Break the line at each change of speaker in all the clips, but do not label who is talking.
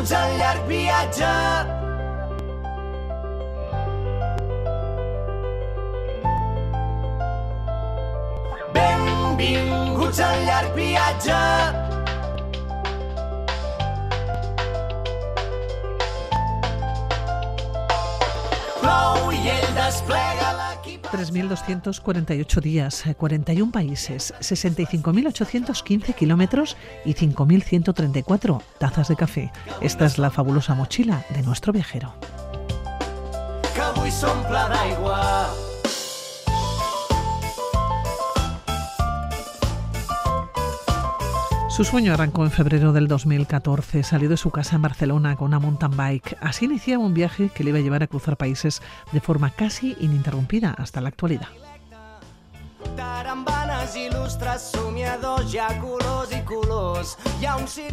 Benvinguts al llarg viatge. Benvinguts al llarg viatge. Plou i ell desplega l'equip...
3.248 días, 41 países, 65.815 kilómetros y 5.134 tazas de café. Esta es la fabulosa mochila de nuestro viajero. Su sueño arrancó en febrero del 2014. Salió de su casa en Barcelona con una mountain bike. Así iniciaba un viaje que le iba a llevar a cruzar países de forma casi ininterrumpida hasta la actualidad.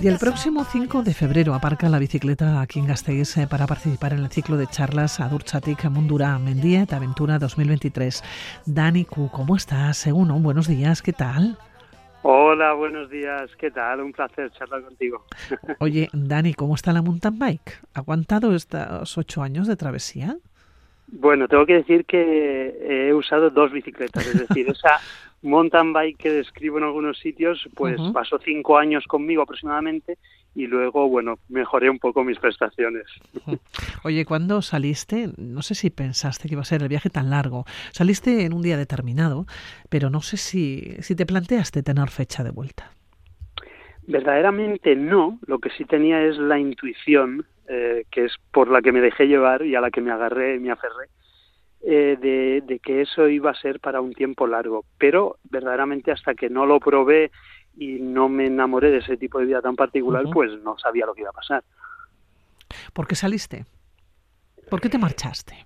Y el próximo 5 de febrero aparca la bicicleta aquí en Gasteiz eh, para participar en el ciclo de charlas Adurchatik Mundura Mendiet Aventura 2023. Dani Q, ¿cómo estás? Según buenos días, ¿qué tal?
Hola, buenos días. ¿Qué tal? Un placer charlar contigo.
Oye, Dani, ¿cómo está la mountain bike? ¿Ha aguantado estos ocho años de travesía?
Bueno, tengo que decir que he usado dos bicicletas, es decir, esa mountain bike que describo en algunos sitios, pues pasó cinco años conmigo aproximadamente y luego, bueno, mejoré un poco mis prestaciones.
Oye, ¿cuándo saliste? No sé si pensaste que iba a ser el viaje tan largo. Saliste en un día determinado, pero no sé si, si te planteaste tener fecha de vuelta.
Verdaderamente no, lo que sí tenía es la intuición, eh, que es por la que me dejé llevar y a la que me agarré y me aferré, eh, de, de que eso iba a ser para un tiempo largo. Pero verdaderamente hasta que no lo probé y no me enamoré de ese tipo de vida tan particular, pues no sabía lo que iba a pasar.
¿Por qué saliste? ¿Por qué te marchaste?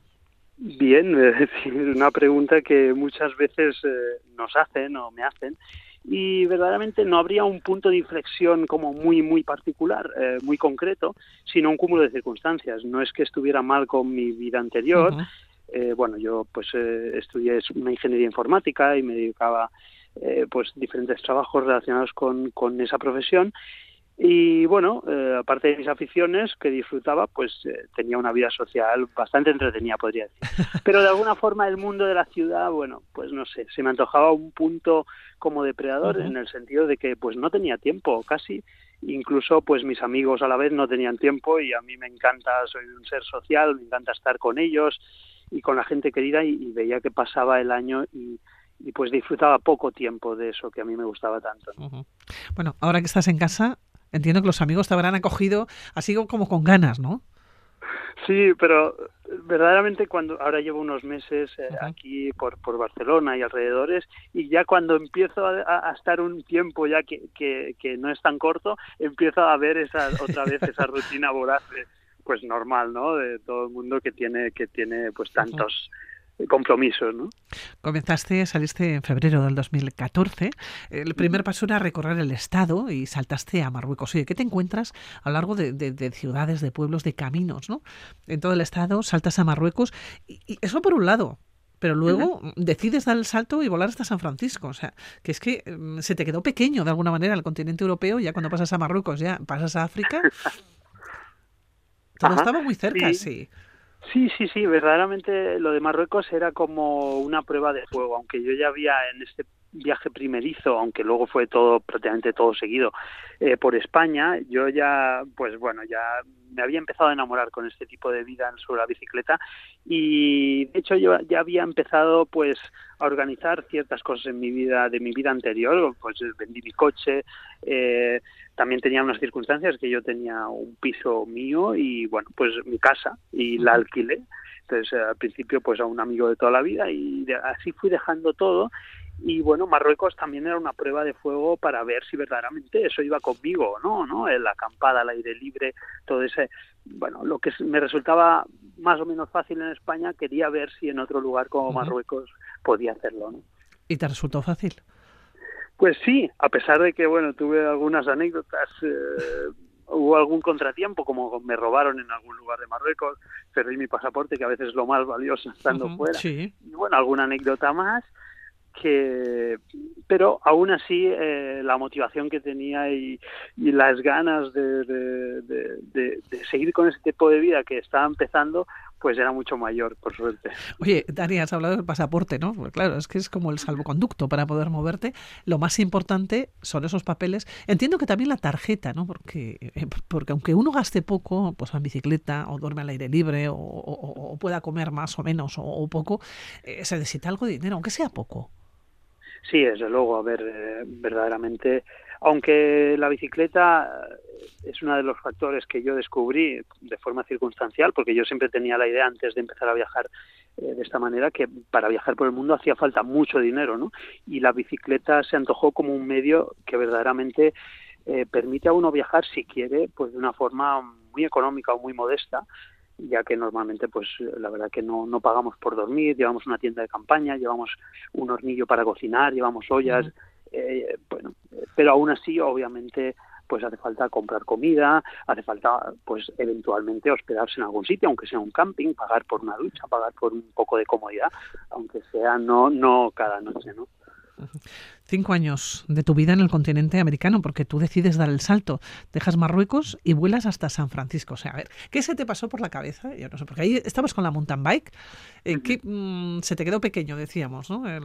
Bien, es decir, una pregunta que muchas veces eh, nos hacen o me hacen y verdaderamente no habría un punto de inflexión como muy, muy particular, eh, muy concreto, sino un cúmulo de circunstancias. No es que estuviera mal con mi vida anterior, eh, bueno, yo pues eh, estudié una ingeniería informática y me dedicaba eh, pues diferentes trabajos relacionados con, con esa profesión y bueno, eh, aparte de mis aficiones que disfrutaba, pues eh, tenía una vida social bastante entretenida, podría decir. Pero de alguna forma el mundo de la ciudad, bueno, pues no sé, se me antojaba un punto como depredador en el sentido de que pues no tenía tiempo casi. Incluso pues mis amigos a la vez no tenían tiempo y a mí me encanta, soy un ser social, me encanta estar con ellos y con la gente querida y, y veía que pasaba el año y, y pues disfrutaba poco tiempo de eso que a mí me gustaba tanto.
Bueno, ahora que estás en casa, entiendo que los amigos te habrán acogido así como con ganas, ¿no?
Sí, pero verdaderamente cuando ahora llevo unos meses eh, aquí por, por Barcelona y alrededores y ya cuando empiezo a, estar un tiempo ya que, que, que no es tan corto, empiezo a ver esa otra vez esa rutina voraz de, pues normal, ¿no? De todo el mundo que tiene que tiene pues tantos compromisos, ¿no?
Comenzaste, saliste en febrero del 2014. El primer paso era recorrer el estado y saltaste a Marruecos. Oye, ¿qué te encuentras a lo largo de, de- de ciudades, de pueblos, de caminos, ¿no? En todo el estado saltas a Marruecos. Y, y eso por un lado. Pero luego decides dar el salto y volar hasta San Francisco. O sea, que es que mm, se te quedó pequeño de alguna manera el continente europeo. Ya cuando pasas a Marruecos, ya pasas a África. Todo
Ajá,
estaba muy cerca,
sí.
sí.
Sí, sí, sí, verdaderamente lo de Marruecos era como una prueba de fuego, aunque yo ya había en este viaje primerizo, aunque luego fue todo prácticamente todo seguido eh, por España, yo ya, pues bueno, ya me había empezado a enamorar con este tipo de vida sobre la bicicleta y de hecho yo ya había empezado pues a organizar ciertas cosas en mi vida de mi vida anterior, pues vendí mi coche, eh, también tenía unas circunstancias que yo tenía un piso mío y bueno, pues mi casa y la alquilé. Entonces al principio pues a un amigo de toda la vida y así fui dejando todo y bueno, Marruecos también era una prueba de fuego para ver si verdaderamente eso iba conmigo o no, ¿no? La acampada, al aire libre, todo ese, bueno, lo que me resultaba más o menos fácil en España, quería ver si en otro lugar como. Marruecos podía hacerlo, ¿no?
¿Y te resultó fácil?
Pues sí, a pesar de que, bueno, tuve algunas anécdotas, eh, hubo algún contratiempo, como me robaron en algún lugar de Marruecos, perdí mi pasaporte, que a veces es lo más valioso estando fuera,
Sí.
y bueno, alguna anécdota más, que pero aún así eh, la motivación que tenía y, las ganas de, de, seguir con ese tipo de vida que estaba empezando pues era mucho mayor, por suerte.
Oye, Dani, has hablado del pasaporte, ¿no? Pues claro, es que es como el salvoconducto para poder moverte. Lo más importante son esos papeles. Entiendo que también la tarjeta, ¿no? Porque, eh, porque aunque uno gaste poco, pues en bicicleta o duerme al aire libre o, pueda comer más o menos o, poco, eh, se necesita algo de dinero, aunque sea poco.
Sí, desde luego, a ver, eh, verdaderamente, aunque la bicicleta eh, es uno de los factores que yo descubrí de forma circunstancial, porque yo siempre tenía la idea antes de empezar a viajar eh, de esta manera que para viajar por el mundo hacía falta mucho dinero, ¿no? Y la bicicleta se antojó como un medio que verdaderamente permite a uno viajar si quiere, pues de una forma muy económica o muy modesta, ya que normalmente pues la verdad que no, no pagamos por dormir, llevamos una tienda de campaña, llevamos un hornillo para cocinar, llevamos ollas, eh, bueno, pero aún así obviamente pues hace falta comprar comida, hace falta pues eventualmente hospedarse en algún sitio, aunque sea un camping, pagar por una ducha, pagar por un poco de comodidad, aunque sea no no cada noche, ¿no?
Cinco años de tu vida en el continente americano, porque tú decides dar el salto, dejas Marruecos y vuelas hasta San Francisco. O sea, a ver, ¿qué se te pasó por la cabeza? Yo no sé, porque ahí estabas con la mountain bike, eh, que mm, se te quedó pequeño, decíamos, ¿no? El,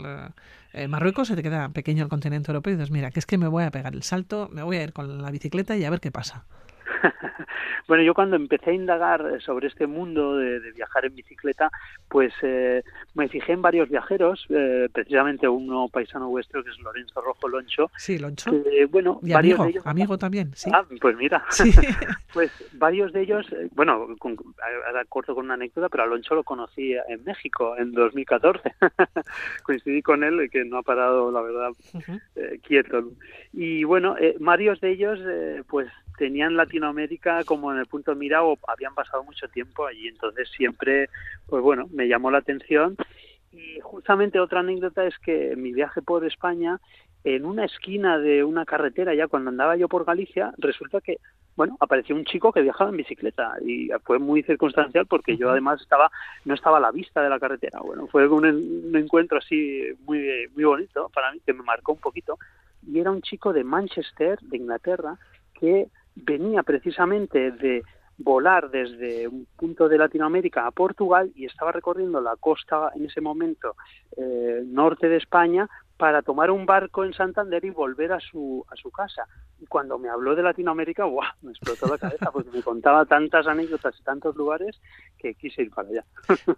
eh, Marruecos se te queda pequeño el continente europeo y dices, mira, que es que me voy a pegar el salto, me voy a ir con la bicicleta y a ver qué pasa.
bueno, yo cuando empecé a indagar sobre este mundo de, viajar en bicicleta, pues eh, me fijé en varios viajeros, eh, precisamente uno paisano vuestro que es Lorenzo Rojo Loncho.
Sí, Loncho.
bueno,
y varios amigo, de ellos, amigo también, sí.
Ah, pues mira, pues varios de ellos, eh, bueno, con, ahora corto con una anécdota, pero a Loncho lo conocí en México en 2014. Coincidí con él, que no ha parado, la verdad, quieto. Y bueno, varios de ellos, pues tenían Latinoamérica como en el punto de mira o habían pasado mucho tiempo allí, entonces siempre, pues bueno, me llamó la atención. Y justamente otra anécdota es que en mi viaje por España, en una esquina de una carretera, ya cuando andaba yo por Galicia, resulta que, bueno, apareció un chico que viajaba en bicicleta y fue muy circunstancial porque yo además estaba, no estaba a la vista de la carretera. Bueno, fue un, un encuentro así muy, muy bonito para mí, que me marcó un poquito. Y era un chico de Manchester, de Inglaterra, que venía precisamente de volar desde un punto de Latinoamérica a Portugal y estaba recorriendo la costa en ese momento eh, norte de España para tomar un barco en Santander y volver a su, a su casa. Y cuando me habló de Latinoamérica, ¡guau! me explotó la cabeza porque me contaba tantas anécdotas y tantos lugares que quise ir para allá.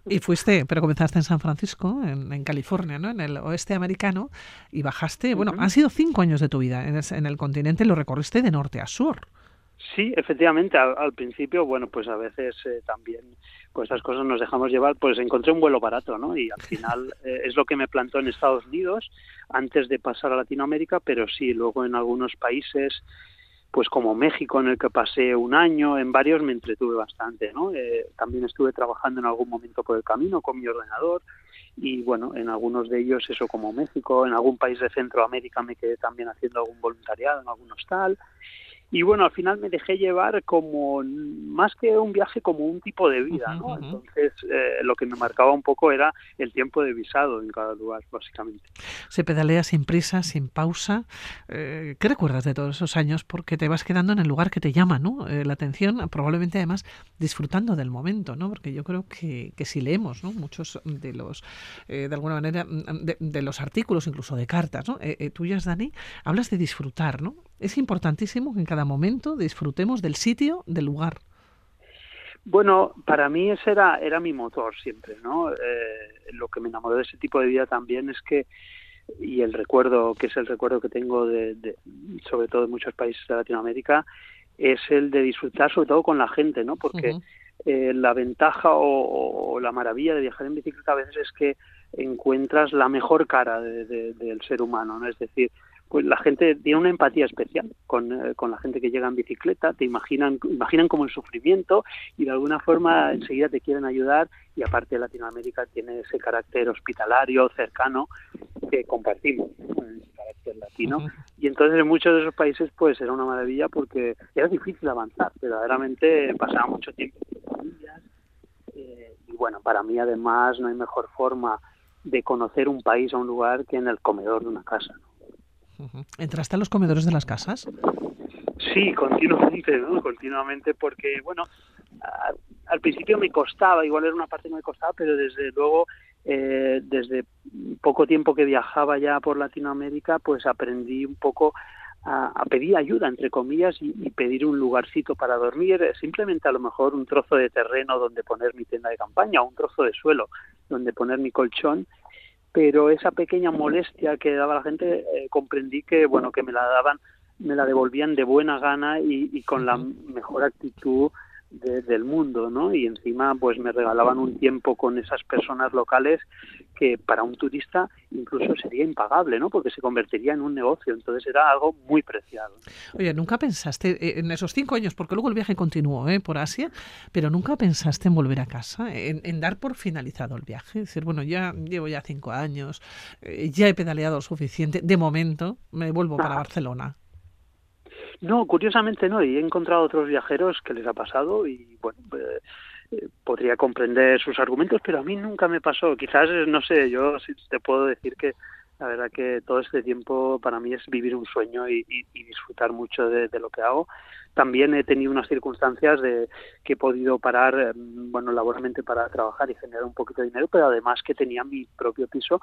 Y fuiste, pero comenzaste en San Francisco, en, California, ¿no? en el oeste americano, y bajaste, bueno, han sido cinco años de tu vida en, en el continente, lo recorriste de norte a sur.
Sí, efectivamente, al, principio, bueno, pues a veces eh, también, pues estas cosas nos dejamos llevar, pues encontré un vuelo barato, ¿no? Y al final eh, es lo que me plantó en Estados Unidos antes de pasar a Latinoamérica, pero sí, luego en algunos países, pues como México, en el que pasé un año, en varios me entretuve bastante, ¿no? Eh, también estuve trabajando en algún momento por el camino con mi ordenador y bueno, en algunos de ellos, eso como México, en algún país de Centroamérica me quedé también haciendo algún voluntariado en algún hostal y bueno, al final me dejé llevar como, más que un viaje, como un tipo de vida, ¿no? Entonces, eh, lo que me marcaba un poco era el tiempo de visado en cada lugar, básicamente.
Se pedalea sin prisa, sin pausa. Eh, ¿Qué recuerdas de todos esos años? Porque te vas quedando en el lugar que te llama, ¿no? Eh, la atención, probablemente además disfrutando del momento, ¿no? Porque yo creo que, que si leemos, ¿no? Muchos de los, de alguna manera, de, de, los artículos, incluso de cartas, ¿no? tuyas, Dani, hablas de disfrutar, ¿no? Es importantísimo que en cada momento disfrutemos del sitio, del lugar.
Bueno, para mí ese era, era mi motor siempre, ¿no? Eh, lo que me enamoró de ese tipo de vida también es que, y el recuerdo, que es el recuerdo que tengo de, sobre todo de muchos países de Latinoamérica, es el de disfrutar sobre todo con la gente, ¿no? Porque eh, la ventaja o, la maravilla de viajar en bicicleta a veces es que encuentras la mejor cara del ser humano, ¿no? Es decir, pues la gente tiene una empatía especial con, eh, con, la gente que llega en bicicleta, te imaginan, imaginan como el sufrimiento y de alguna forma enseguida te quieren ayudar y aparte Latinoamérica tiene ese carácter hospitalario, cercano, que compartimos, ese carácter latino. Y entonces en muchos de esos países pues era una maravilla porque era difícil avanzar, verdaderamente pasaba mucho tiempo con familias. Eh, y bueno, para mí además no hay mejor forma de conocer un país o un lugar que en el comedor de una casa.
¿Entraste a los comedores de las casas?
Sí, continuamente, ¿no? Continuamente porque, bueno, al principio me costaba, igual era una parte que me costaba, pero desde luego, eh, desde poco tiempo que viajaba ya por Latinoamérica, pues aprendí un poco a, pedir ayuda, entre comillas, y, pedir un lugarcito para dormir, simplemente a lo mejor un trozo de terreno donde poner mi tienda de campaña, o un trozo de suelo donde poner mi colchón, pero esa pequeña molestia que daba la gente, eh, comprendí que, bueno, que me la daban, me la devolvían de buena gana y con la mejor actitud del mundo, ¿no? Y encima, pues me regalaban un tiempo con esas personas locales que para un turista incluso sería impagable, ¿no? Porque se convertiría en un negocio, entonces era algo muy preciado.
Oye, ¿nunca pensaste eh, en esos cinco años, porque luego el viaje continuó ¿eh? por Asia, pero nunca pensaste en volver a casa, en, dar por finalizado el viaje? Es decir, bueno, ya llevo ya cinco años, eh, ya he pedaleado lo suficiente, de momento me vuelvo para Barcelona.
No, curiosamente no, y he encontrado otros viajeros que les ha pasado y bueno, eh, eh, podría comprender sus argumentos, pero a mí nunca me pasó. Quizás, no sé, yo te puedo decir que la verdad que todo este tiempo para mí es vivir un sueño y, disfrutar mucho de, lo que hago. También he tenido unas circunstancias de que he podido parar, mm, bueno, laboralmente para trabajar y generar un poquito de dinero, pero además que tenía mi propio piso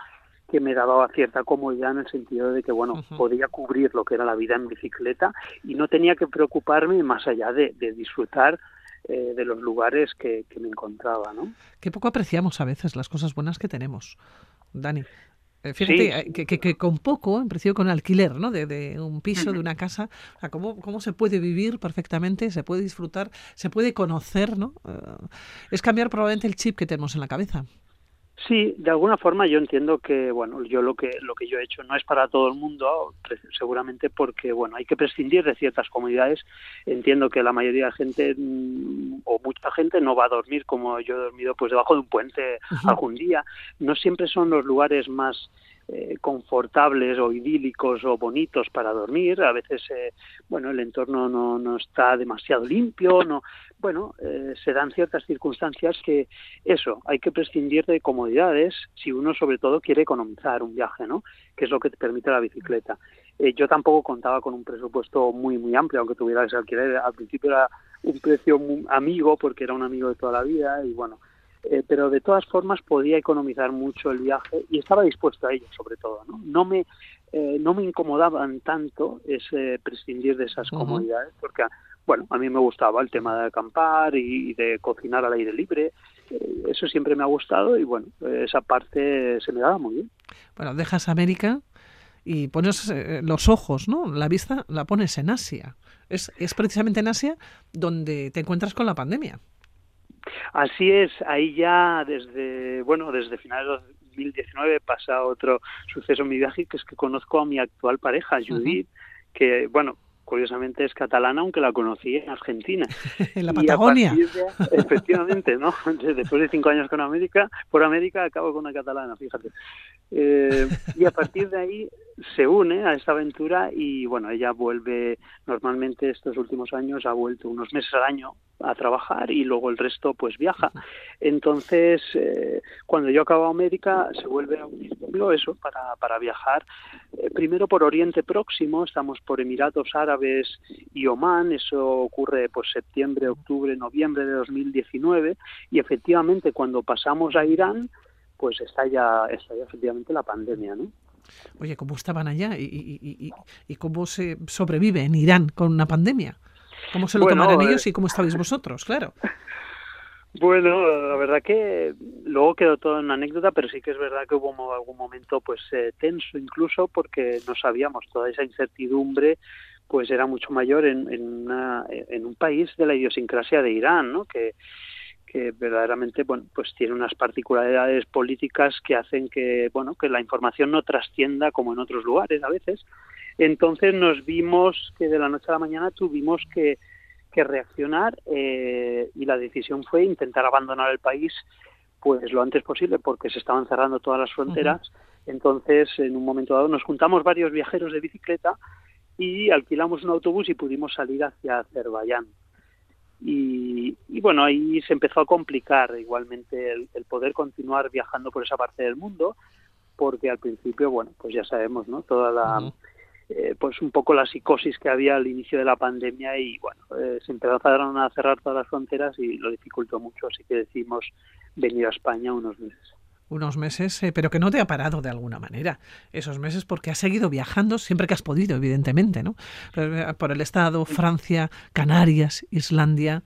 que me daba cierta comodidad en el sentido de que, bueno, podía cubrir lo que era la vida en bicicleta y no tenía que preocuparme más allá de, disfrutar eh, de los lugares que, me encontraba, ¿no?
Qué poco apreciamos a veces las cosas buenas que tenemos, Dani. Eh, fíjate eh, que, que, con poco, en principio con alquiler, ¿no? De, un piso, de una casa, o sea, cómo, cómo se puede vivir perfectamente, se puede disfrutar, se puede conocer, ¿no? es cambiar probablemente el chip que tenemos en la cabeza.
Sí, de alguna forma yo entiendo que bueno, yo lo que lo que yo he hecho no es para todo el mundo, seguramente porque bueno, hay que prescindir de ciertas comunidades. Entiendo que la mayoría de gente mm, o mucha gente no va a dormir como yo he dormido pues debajo de un puente algún día. No siempre son los lugares más eh, confortables o idílicos o bonitos para dormir. A veces, eh, bueno, el entorno no, no está demasiado limpio, no, bueno, eh, se dan ciertas circunstancias que eso, hay que prescindir de comodidades si uno sobre todo quiere economizar un viaje, ¿no? Que es lo que te permite la bicicleta. yo tampoco contaba con un presupuesto muy, muy amplio, aunque tuviera ese alquiler. Al principio era un precio amigo porque era un amigo de toda la vida y bueno, eh, pero de todas formas podía economizar mucho el viaje y estaba dispuesto a ello sobre todo no no me eh, no me incomodaban tanto ese prescindir de esas comodidades porque bueno a mí me gustaba el tema de acampar y, de cocinar al aire libre. Eh, eso siempre me ha gustado y bueno esa parte se me daba muy bien.
Bueno dejas América y pones los ojos no la vista la pones en Asia. Es es precisamente en Asia donde te encuentras con la pandemia
Así es, ahí ya desde, bueno, desde finales de 2019 pasa otro suceso en mi viaje, que es que conozco a mi actual pareja, Judith, que, bueno, curiosamente es catalana, aunque la conocí en Argentina.
en la Patagonia.
efectivamente, ¿no? Después de cinco años con América, por América acabo con una catalana, fíjate. Eh, y a partir de ahí se une a esta aventura y bueno, ella vuelve normalmente estos últimos años ha vuelto unos meses al año a trabajar y luego el resto pues viaja. Entonces, eh, cuando yo acabo América se vuelve a unir eso para, para viajar eh, primero por Oriente Próximo, estamos por Emiratos Árabes y Omán, eso ocurre pues septiembre, octubre, noviembre de 2019 y efectivamente cuando pasamos a Irán pues está ya, está ya efectivamente la pandemia, ¿no?
Oye, ¿cómo estaban allá y, y, cómo se sobrevive en Irán con una pandemia? ¿Cómo se lo tomaron ellos y cómo estabais vosotros? Claro.
Bueno, la verdad que luego quedó todo en anécdota, pero sí que es verdad que hubo algún momento pues eh, tenso incluso porque no sabíamos toda esa incertidumbre pues era mucho mayor en, en, en un país de la idiosincrasia de Irán, ¿no? Que, que verdaderamente bueno pues tiene unas particularidades políticas que hacen que bueno que la información no trascienda como en otros lugares a veces. Entonces nos vimos que de la noche a la mañana tuvimos que, que reaccionar eh, y la decisión fue intentar abandonar el país pues lo antes posible porque se estaban cerrando todas las fronteras. Entonces en un momento dado nos juntamos varios viajeros de bicicleta y alquilamos un autobús y pudimos salir hacia Azerbaiyán. Y, bueno, ahí se empezó a complicar igualmente el, poder continuar viajando por esa parte del mundo, porque al principio, bueno, pues ya sabemos, ¿no? Toda la... Eh, pues un poco la psicosis que había al inicio de la pandemia y bueno, eh, se empezaron a cerrar todas las fronteras y lo dificultó mucho, así que decidimos venir a España unos meses
unos meses, eh, pero que no te ha parado de alguna manera esos meses porque has seguido viajando siempre que has podido, evidentemente, ¿no? Por el Estado, Francia, Canarias, Islandia.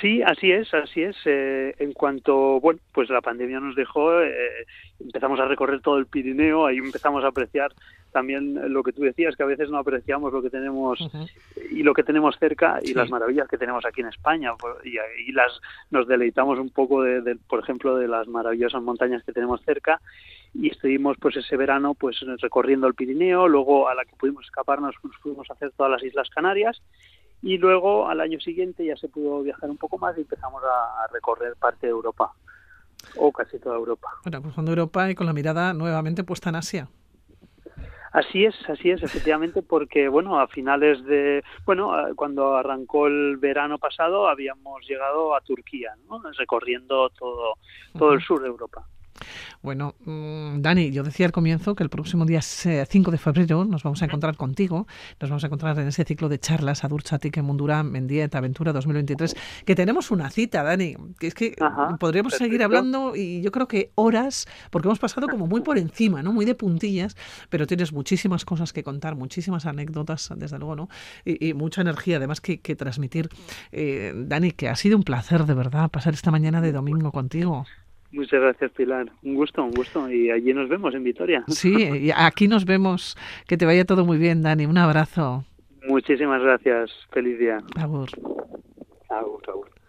Sí, así es, así es. Eh, en cuanto, bueno, pues la pandemia nos dejó, eh, empezamos a recorrer todo el Pirineo, ahí empezamos a apreciar también lo que tú decías, que a veces no apreciamos lo que tenemos y lo que tenemos cerca y las maravillas que tenemos aquí en España. Y, ahí las, nos deleitamos un poco, de, por ejemplo, de las maravillosas montañas que tenemos cerca y estuvimos pues ese verano pues recorriendo el Pirineo, luego a la que pudimos escaparnos nos fuimos a hacer todas las Islas Canarias y luego al año siguiente ya se pudo viajar un poco más y empezamos a, recorrer parte de Europa o casi toda Europa.
Bueno, cruzando Europa y con la mirada nuevamente puesta en Asia.
Así es, así es, efectivamente, porque bueno, a finales de, bueno, cuando arrancó el verano pasado habíamos llegado a Turquía, ¿no? recorriendo todo, todo el sur de Europa.
Bueno, mm, Dani, yo decía al comienzo que el próximo día 5 de febrero nos vamos a encontrar contigo, nos vamos a encontrar en ese ciclo de charlas que Mundura, Mendieta, Aventura 2023, que tenemos una cita, Dani, que es que podríamos seguir hablando y yo creo que horas, porque hemos pasado como muy por encima, ¿no? Muy de puntillas, pero tienes muchísimas cosas que contar, muchísimas anécdotas, desde luego, ¿no? Y, mucha energía además que, transmitir. Eh, Dani, que ha sido un placer de verdad pasar esta mañana de domingo contigo.
Muchas gracias, Pilar. Un gusto, un gusto. Y allí nos vemos en Vitoria.
Sí, aquí nos vemos. Que te vaya todo muy bien, Dani. Un abrazo.
Muchísimas gracias. Feliz día.
Agur.
Agur, agur.